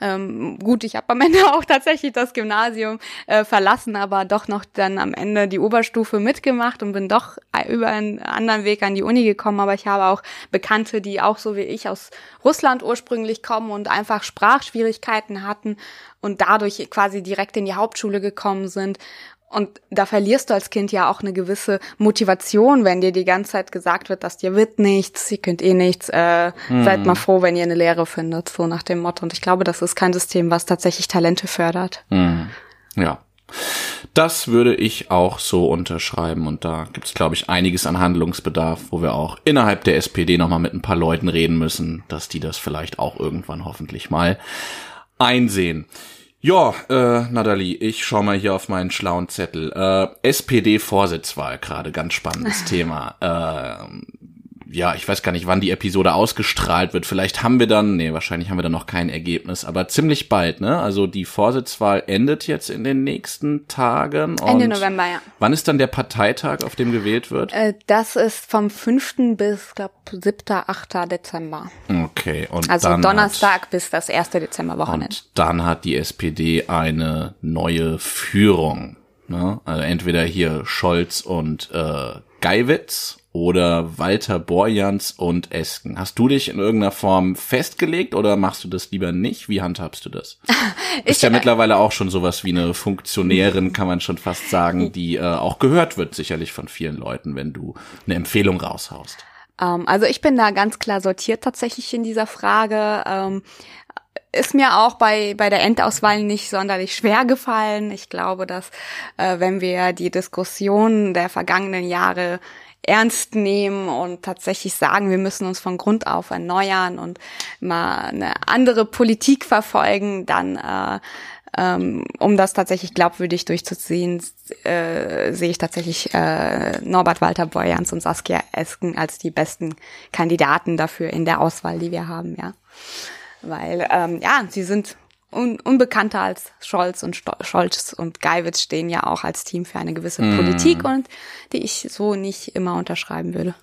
Ähm, gut, ich habe am Ende auch tatsächlich das Gymnasium äh, verlassen, aber doch noch dann am Ende die Oberstufe mitgemacht und bin doch äh, über einen anderen Weg an die Uni gekommen. Aber ich habe auch Bekannte, die auch so wie ich aus Russland ursprünglich kommen und einfach Sprachschwierigkeiten hatten und dadurch quasi direkt in die Hauptschule gekommen sind. Und da verlierst du als Kind ja auch eine gewisse Motivation, wenn dir die ganze Zeit gesagt wird, dass dir wird nichts, ihr könnt eh nichts, äh, seid mal froh, wenn ihr eine Lehre findet, so nach dem Motto. Und ich glaube, das ist kein System, was tatsächlich Talente fördert. Mhm. Ja. Das würde ich auch so unterschreiben und da gibt es, glaube ich, einiges an Handlungsbedarf, wo wir auch innerhalb der SPD nochmal mit ein paar Leuten reden müssen, dass die das vielleicht auch irgendwann hoffentlich mal einsehen. Ja, äh, Nathalie, ich schau mal hier auf meinen schlauen Zettel. Äh, SPD-Vorsitzwahl, gerade ganz spannendes Thema. Ähm, ja, ich weiß gar nicht, wann die Episode ausgestrahlt wird. Vielleicht haben wir dann, nee, wahrscheinlich haben wir dann noch kein Ergebnis, aber ziemlich bald, ne? Also die Vorsitzwahl endet jetzt in den nächsten Tagen. Ende November, ja. Wann ist dann der Parteitag, auf dem gewählt wird? Äh, das ist vom 5. bis, glaub, 7., 8. Dezember. Okay, und Also Donnerstag Hat, bis das 1. Dezember-Wochenende. und dann hat die SPD eine neue Führung. Ne? Also entweder hier Scholz und äh, Geiwitz oder Walter Borjans und Esken. Hast du dich in irgendeiner Form festgelegt oder machst du das lieber nicht? Wie handhabst du das? Ist ja äh, mittlerweile auch schon sowas wie eine Funktionärin, kann man schon fast sagen, die äh, auch gehört wird sicherlich von vielen Leuten, wenn du eine Empfehlung raushaust. Ähm, also ich bin da ganz klar sortiert tatsächlich in dieser Frage. Ähm, ist mir auch bei, bei der Endauswahl nicht sonderlich schwer gefallen. Ich glaube, dass äh, wenn wir die Diskussion der vergangenen Jahre ernst nehmen und tatsächlich sagen, wir müssen uns von Grund auf erneuern und mal eine andere Politik verfolgen, dann äh, ähm, um das tatsächlich glaubwürdig durchzuziehen, äh, sehe ich tatsächlich äh, Norbert Walter Borjans und Saskia Esken als die besten Kandidaten dafür in der Auswahl, die wir haben, ja. Weil, ähm, ja, sie sind un unbekannter als Scholz und Sto Scholz und Geiwitz stehen ja auch als Team für eine gewisse mm. Politik und die ich so nicht immer unterschreiben würde.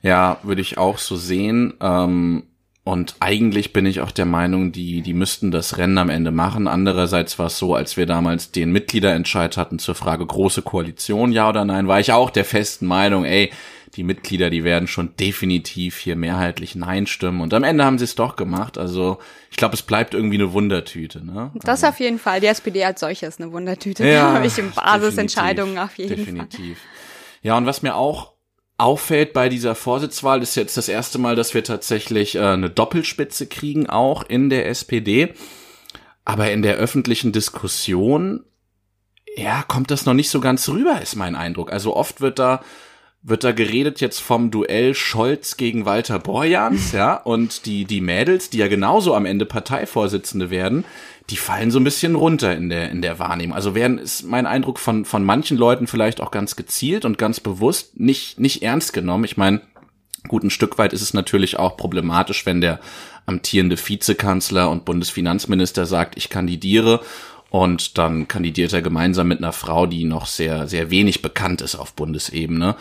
Ja, würde ich auch so sehen. Ähm und eigentlich bin ich auch der Meinung, die, die müssten das Rennen am Ende machen. Andererseits war es so, als wir damals den Mitgliederentscheid hatten zur Frage große Koalition, ja oder nein, war ich auch der festen Meinung, ey, die Mitglieder, die werden schon definitiv hier mehrheitlich Nein stimmen. Und am Ende haben sie es doch gemacht. Also ich glaube, es bleibt irgendwie eine Wundertüte. Ne? Das also, auf jeden Fall. Die SPD als solches eine Wundertüte. Ja, habe ich in Basisentscheidungen auf jeden definitiv. Fall. Definitiv. Ja, und was mir auch auffällt bei dieser Vorsitzwahl, ist jetzt das erste Mal, dass wir tatsächlich äh, eine Doppelspitze kriegen, auch in der SPD. Aber in der öffentlichen Diskussion, ja, kommt das noch nicht so ganz rüber, ist mein Eindruck. Also oft wird da wird da geredet jetzt vom Duell Scholz gegen Walter Borjans, ja, und die, die Mädels, die ja genauso am Ende Parteivorsitzende werden, die fallen so ein bisschen runter in der, in der Wahrnehmung. Also werden, ist mein Eindruck von, von manchen Leuten vielleicht auch ganz gezielt und ganz bewusst nicht, nicht ernst genommen. Ich meine, gut, ein Stück weit ist es natürlich auch problematisch, wenn der amtierende Vizekanzler und Bundesfinanzminister sagt, ich kandidiere und dann kandidiert er gemeinsam mit einer Frau, die noch sehr, sehr wenig bekannt ist auf Bundesebene.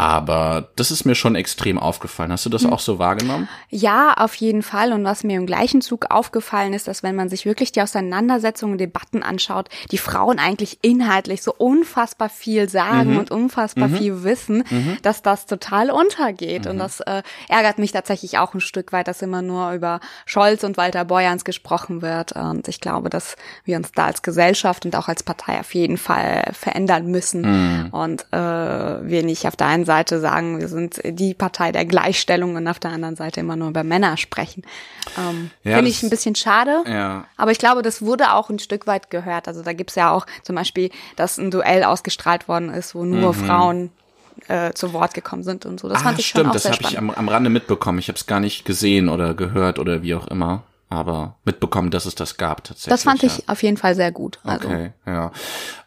Aber das ist mir schon extrem aufgefallen. Hast du das hm. auch so wahrgenommen? Ja, auf jeden Fall. Und was mir im gleichen Zug aufgefallen ist, dass wenn man sich wirklich die Auseinandersetzungen, Debatten anschaut, die Frauen eigentlich inhaltlich so unfassbar viel sagen mhm. und unfassbar mhm. viel wissen, mhm. dass das total untergeht. Und mhm. das äh, ärgert mich tatsächlich auch ein Stück weit, dass immer nur über Scholz und Walter Borjans gesprochen wird. Und ich glaube, dass wir uns da als Gesellschaft und auch als Partei auf jeden Fall verändern müssen. Mhm. Und äh, wir nicht auf der einen Seite sagen, wir sind die Partei der Gleichstellung und auf der anderen Seite immer nur über Männer sprechen. Ähm, ja, Finde ich ein bisschen schade. Ja. Aber ich glaube, das wurde auch ein Stück weit gehört. Also da gibt's ja auch zum Beispiel, dass ein Duell ausgestrahlt worden ist, wo nur mhm. Frauen äh, zu Wort gekommen sind und so. Das ah, fand ich stimmt, schon auch das habe ich am, am Rande mitbekommen. Ich habe es gar nicht gesehen oder gehört oder wie auch immer aber mitbekommen, dass es das gab tatsächlich. Das fand ich auf jeden Fall sehr gut. Also. Okay, ja.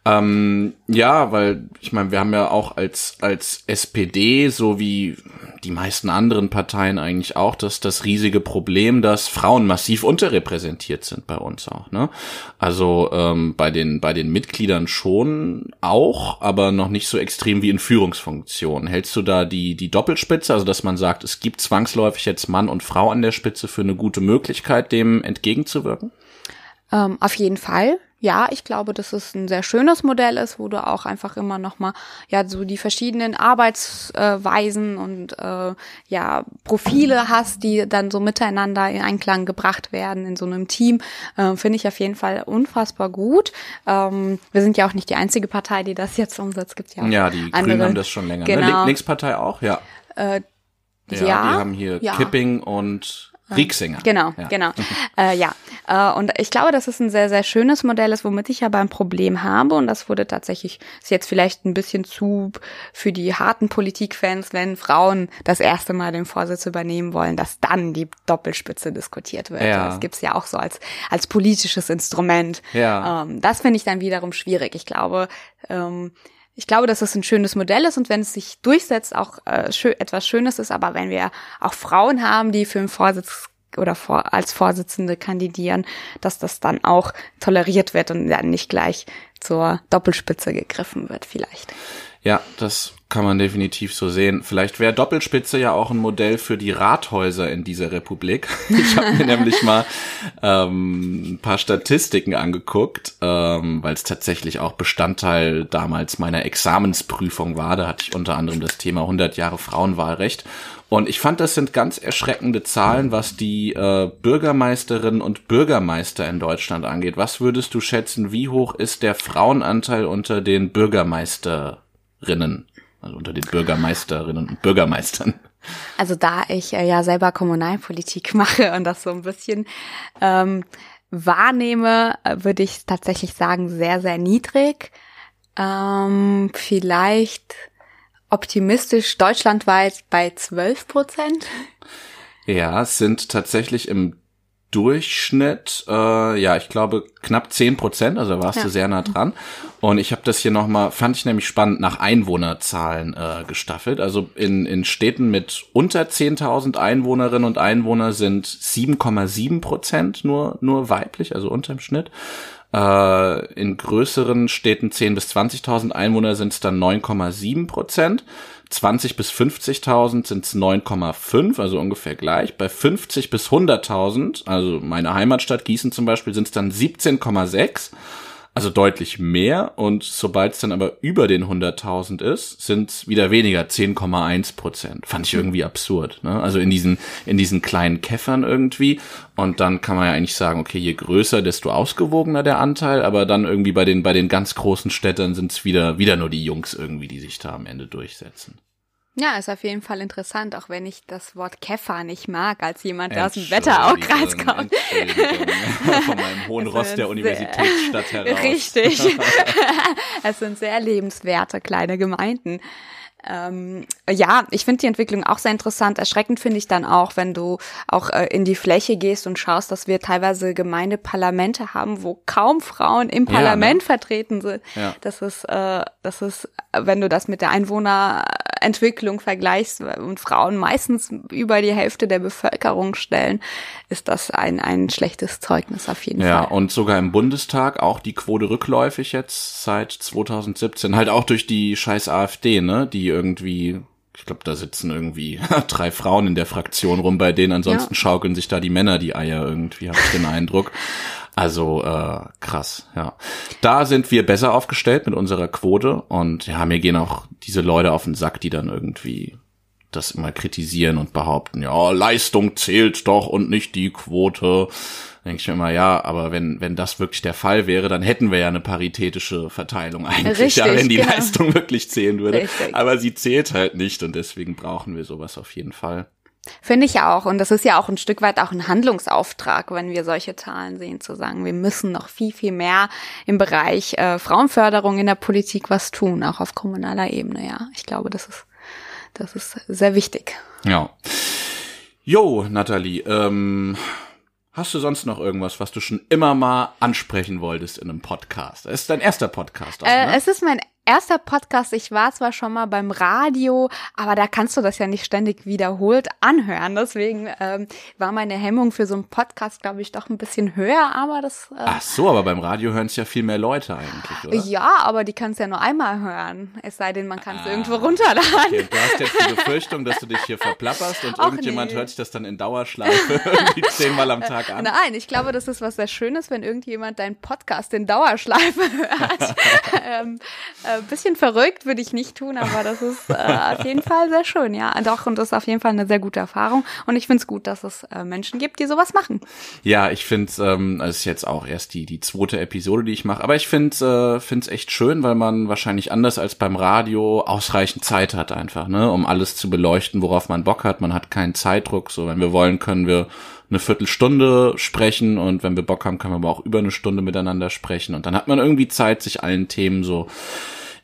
Ähm, ja, weil ich meine, wir haben ja auch als als SPD so wie die meisten anderen Parteien eigentlich auch das das riesige Problem, dass Frauen massiv unterrepräsentiert sind bei uns auch. Ne? Also ähm, bei den bei den Mitgliedern schon auch, aber noch nicht so extrem wie in Führungsfunktionen. Hältst du da die die Doppelspitze, also dass man sagt, es gibt zwangsläufig jetzt Mann und Frau an der Spitze für eine gute Möglichkeit, dem entgegenzuwirken? Ähm, auf jeden Fall ja, ich glaube, dass es ein sehr schönes Modell ist, wo du auch einfach immer noch mal ja so die verschiedenen Arbeitsweisen und äh, ja Profile hast, die dann so miteinander in Einklang gebracht werden in so einem Team, äh, finde ich auf jeden Fall unfassbar gut. Ähm, wir sind ja auch nicht die einzige Partei, die das jetzt umsetzt. Gibt ja auch ja, die andere. Grünen haben das schon länger. Ne? Genau. Ne? Linkspartei auch, ja. Äh, ja, ja, die haben hier ja. Kipping und Rieksinger. Genau, ja. genau. äh, ja, äh, und ich glaube, dass es ein sehr, sehr schönes Modell ist, womit ich aber ein Problem habe. Und das wurde tatsächlich, ist jetzt vielleicht ein bisschen zu für die harten Politikfans, wenn Frauen das erste Mal den Vorsitz übernehmen wollen, dass dann die Doppelspitze diskutiert wird. Ja. Das gibt's ja auch so als, als politisches Instrument. Ja. Ähm, das finde ich dann wiederum schwierig. Ich glaube, ähm, ich glaube, dass es ein schönes Modell ist und wenn es sich durchsetzt, auch äh, schön, etwas Schönes ist. Aber wenn wir auch Frauen haben, die für den Vorsitz oder vor, als Vorsitzende kandidieren, dass das dann auch toleriert wird und dann nicht gleich zur Doppelspitze gegriffen wird, vielleicht. Ja, das kann man definitiv so sehen. Vielleicht wäre Doppelspitze ja auch ein Modell für die Rathäuser in dieser Republik. Ich habe mir nämlich mal ähm, ein paar Statistiken angeguckt, ähm, weil es tatsächlich auch Bestandteil damals meiner Examensprüfung war. Da hatte ich unter anderem das Thema 100 Jahre Frauenwahlrecht. Und ich fand, das sind ganz erschreckende Zahlen, was die äh, Bürgermeisterinnen und Bürgermeister in Deutschland angeht. Was würdest du schätzen, wie hoch ist der Frauenanteil unter den Bürgermeisterinnen? also unter den Bürgermeisterinnen und Bürgermeistern? Also da ich äh, ja selber Kommunalpolitik mache und das so ein bisschen ähm, wahrnehme, äh, würde ich tatsächlich sagen, sehr, sehr niedrig. Ähm, vielleicht optimistisch deutschlandweit bei 12 Prozent. Ja, es sind tatsächlich im Durchschnitt, äh, ja, ich glaube knapp zehn Prozent, also warst Ja. du sehr nah dran. Und ich habe das hier nochmal, fand ich nämlich spannend, nach Einwohnerzahlen äh, gestaffelt. Also in, in Städten mit unter 10.000 Einwohnerinnen und Einwohner sind 7,7 Prozent nur, nur weiblich, also unterm Schnitt. Äh, in größeren Städten 10.000 bis 20.000 Einwohner sind es dann 9,7 Prozent. 20 bis 50.000 sind es 9,5, also ungefähr gleich. Bei 50 bis 100.000, also meine Heimatstadt Gießen zum Beispiel, sind es dann 17,6, also deutlich mehr. Und sobald es dann aber über den 100.000 ist, sind es wieder weniger, 10,1 Prozent. Fand ich irgendwie absurd. Ne? Also in diesen in diesen kleinen Käffern irgendwie. Und dann kann man ja eigentlich sagen, okay, je größer, desto ausgewogener der Anteil. Aber dann irgendwie bei den bei den ganz großen Städtern sind es wieder wieder nur die Jungs irgendwie, die sich da am Ende durchsetzen. Ja, ist auf jeden Fall interessant, auch wenn ich das Wort Käfer nicht mag, als jemand, der aus dem Wetteraukreis kommt. Von meinem hohen Ross der Universitätsstadt heraus. Richtig. es sind sehr lebenswerte kleine Gemeinden. Ähm, ja, ich finde die Entwicklung auch sehr interessant. Erschreckend finde ich dann auch, wenn du auch äh, in die Fläche gehst und schaust, dass wir teilweise Gemeindeparlamente haben, wo kaum Frauen im Ja, Parlament ne? vertreten sind. Ja. Das ist, äh, das ist, wenn du das mit der Einwohnerentwicklung vergleichst und Frauen meistens über die Hälfte der Bevölkerung stellen, ist das ein, ein schlechtes Zeugnis auf jeden Ja, Fall. und sogar im Bundestag auch die Quote rückläufig jetzt seit 2017. Halt auch durch die scheiß AfD, ne? Die irgendwie, ich glaube, da sitzen irgendwie drei Frauen in der Fraktion rum, bei denen ansonsten Ja. schaukeln sich da die Männer die Eier irgendwie, habe ich den Eindruck. Also äh, krass, ja. Da sind wir besser aufgestellt mit unserer Quote und ja, mir gehen auch diese Leute auf den Sack, die dann irgendwie das immer kritisieren und behaupten, ja, Leistung zählt doch und nicht die Quote. Denke ich mir immer, ja, aber wenn, wenn das wirklich der Fall wäre, dann hätten wir ja eine paritätische Verteilung eigentlich, Richtig, ja, wenn die genau. Leistung wirklich zählen würde. Richtig. Aber sie zählt halt nicht und deswegen brauchen wir sowas auf jeden Fall. Finde ich auch. Und das ist ja auch ein Stück weit auch ein Handlungsauftrag, wenn wir solche Zahlen sehen, zu sagen, wir müssen noch viel, viel mehr im Bereich äh, Frauenförderung in der Politik was tun, auch auf kommunaler Ebene, ja. Ich glaube, das ist, das ist sehr wichtig. Ja. Jo, Nathalie, ähm, hast du sonst noch irgendwas, was du schon immer mal ansprechen wolltest in einem Podcast? Das ist dein erster Podcast auch, Äh, ne? Es ist mein erster Podcast. Ich war zwar schon mal beim Radio, aber da kannst du das ja nicht ständig wiederholt anhören. Deswegen ähm, war meine Hemmung für so einen Podcast, glaube ich, doch ein bisschen höher, aber das äh, Ach so, aber beim Radio hören es ja viel mehr Leute eigentlich, oder? Ja, aber die kannst du ja nur einmal hören. Es sei denn, man kann es Ah, irgendwo runterladen. Okay, du hast jetzt die Befürchtung, dass du dich hier verplapperst und Ach, irgendjemand nee. hört sich das dann in Dauerschleife irgendwie zehnmal am Tag an. Nein, ich glaube, das ist was sehr Schönes, wenn irgendjemand deinen Podcast in Dauerschleife hört. ähm, äh, bisschen verrückt würde ich nicht tun, aber das ist äh, auf jeden Fall sehr schön, ja. Doch, und das ist auf jeden Fall eine sehr gute Erfahrung. Und ich finde es gut, dass es äh, Menschen gibt, die sowas machen. Ja, ich finde es, ähm, es ist jetzt auch erst die, die zweite Episode, die ich mache, aber ich finde es äh, echt schön, weil man wahrscheinlich anders als beim Radio ausreichend Zeit hat einfach, ne, um alles zu beleuchten, worauf man Bock hat. Man hat keinen Zeitdruck, so wenn wir wollen, können wir eine Viertelstunde sprechen und wenn wir Bock haben, können wir aber auch über eine Stunde miteinander sprechen und dann hat man irgendwie Zeit, sich allen Themen so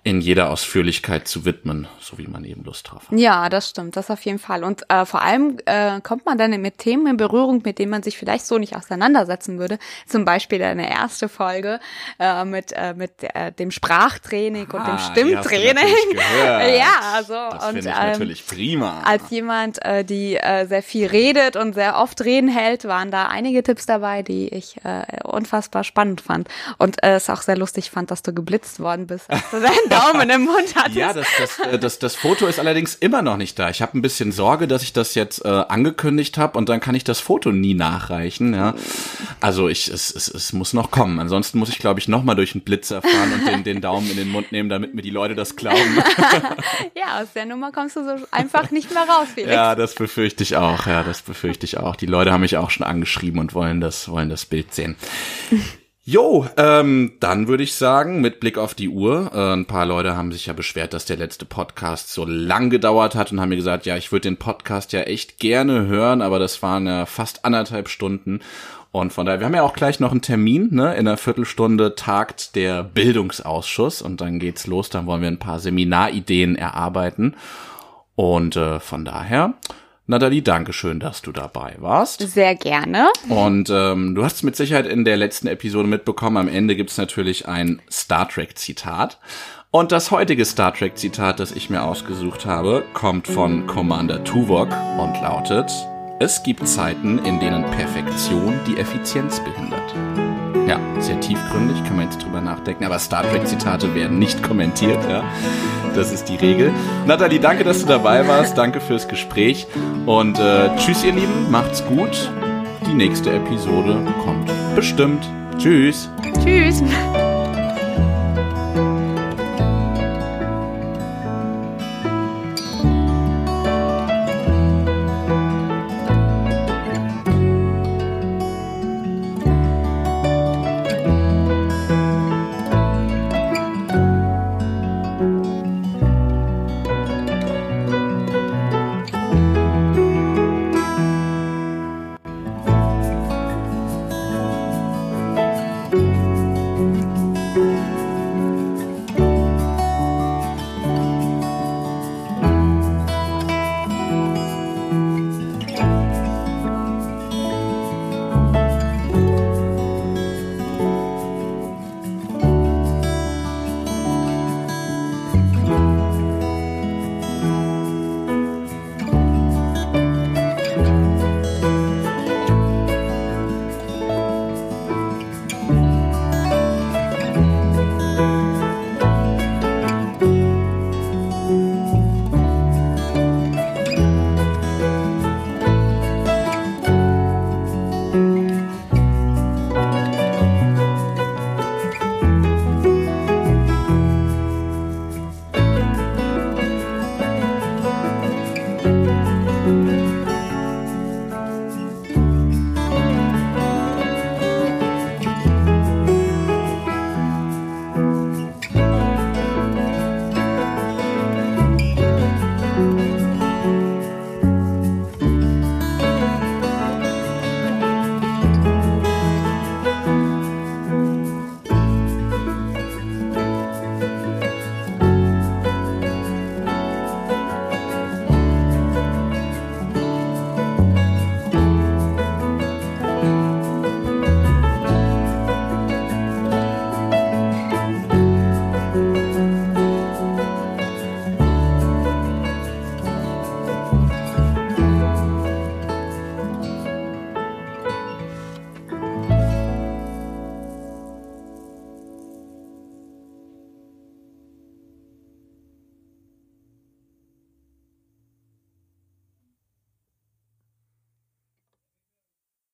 in jeder Ausführlichkeit zu widmen, so wie man eben Lust drauf hat. Ja, das stimmt, das auf jeden Fall. Und äh, vor allem äh, kommt man dann mit Themen in Berührung, mit denen man sich vielleicht so nicht auseinandersetzen würde. Zum Beispiel eine erste Folge äh, mit äh, mit äh, dem Sprachtraining und dem Ah, Stimmtraining. ja, also Das und ich ähm, natürlich prima. als jemand, äh, die äh, sehr viel redet und sehr oft reden hält, waren da einige Tipps dabei, die ich äh, unfassbar spannend fand. Und äh, es auch sehr lustig fand, dass du geblitzt worden bist, als du Daumen im Mund hattest. Ja, das, das, äh, das, das Foto ist allerdings immer noch nicht da. Ich habe ein bisschen Sorge, dass ich das jetzt äh, angekündigt habe und dann kann ich das Foto nie nachreichen. Ja. Also ich, es, es, es muss noch kommen. Ansonsten muss ich, glaube ich, noch mal durch den Blitzer fahren und den, den Daumen in den Mund nehmen, damit mir die Leute das glauben. ja, aus der Nummer kommst du so einfach nicht mehr raus, Felix. ja, das befürchte ich auch. Ja, das befürchte ich auch. Die Leute haben mich auch schon angeschrieben und wollen das, wollen das Bild sehen. Jo, ähm, dann würde ich sagen, mit Blick auf die Uhr, äh, ein paar Leute haben sich ja beschwert, dass der letzte Podcast so lang gedauert hat und haben mir gesagt, ja, ich würde den Podcast ja echt gerne hören, aber das waren ja fast anderthalb Stunden. Und von daher, wir haben ja auch gleich noch einen Termin, ne? In einer Viertelstunde tagt der Bildungsausschuss und dann geht's los, dann wollen wir ein paar Seminarideen erarbeiten. Und äh, von daher, Nathalie, danke schön, dass du dabei warst. Sehr gerne. Und ähm, du hast es mit Sicherheit in der letzten Episode mitbekommen. Am Ende gibt's natürlich ein Star Trek-Zitat. Und das heutige Star Trek-Zitat, das ich mir ausgesucht habe, kommt von Commander Tuvok und lautet, es gibt Zeiten, in denen Perfektion die Effizienz behindert. Ja, sehr tiefgründig, kann man jetzt drüber nachdenken, aber Star Trek-Zitate werden nicht kommentiert, ja. Das ist die Regel. Nathalie, danke, dass du dabei warst. Danke fürs Gespräch. Und äh, tschüss, ihr Lieben. Macht's gut. Die nächste Episode kommt bestimmt. Tschüss. Tschüss.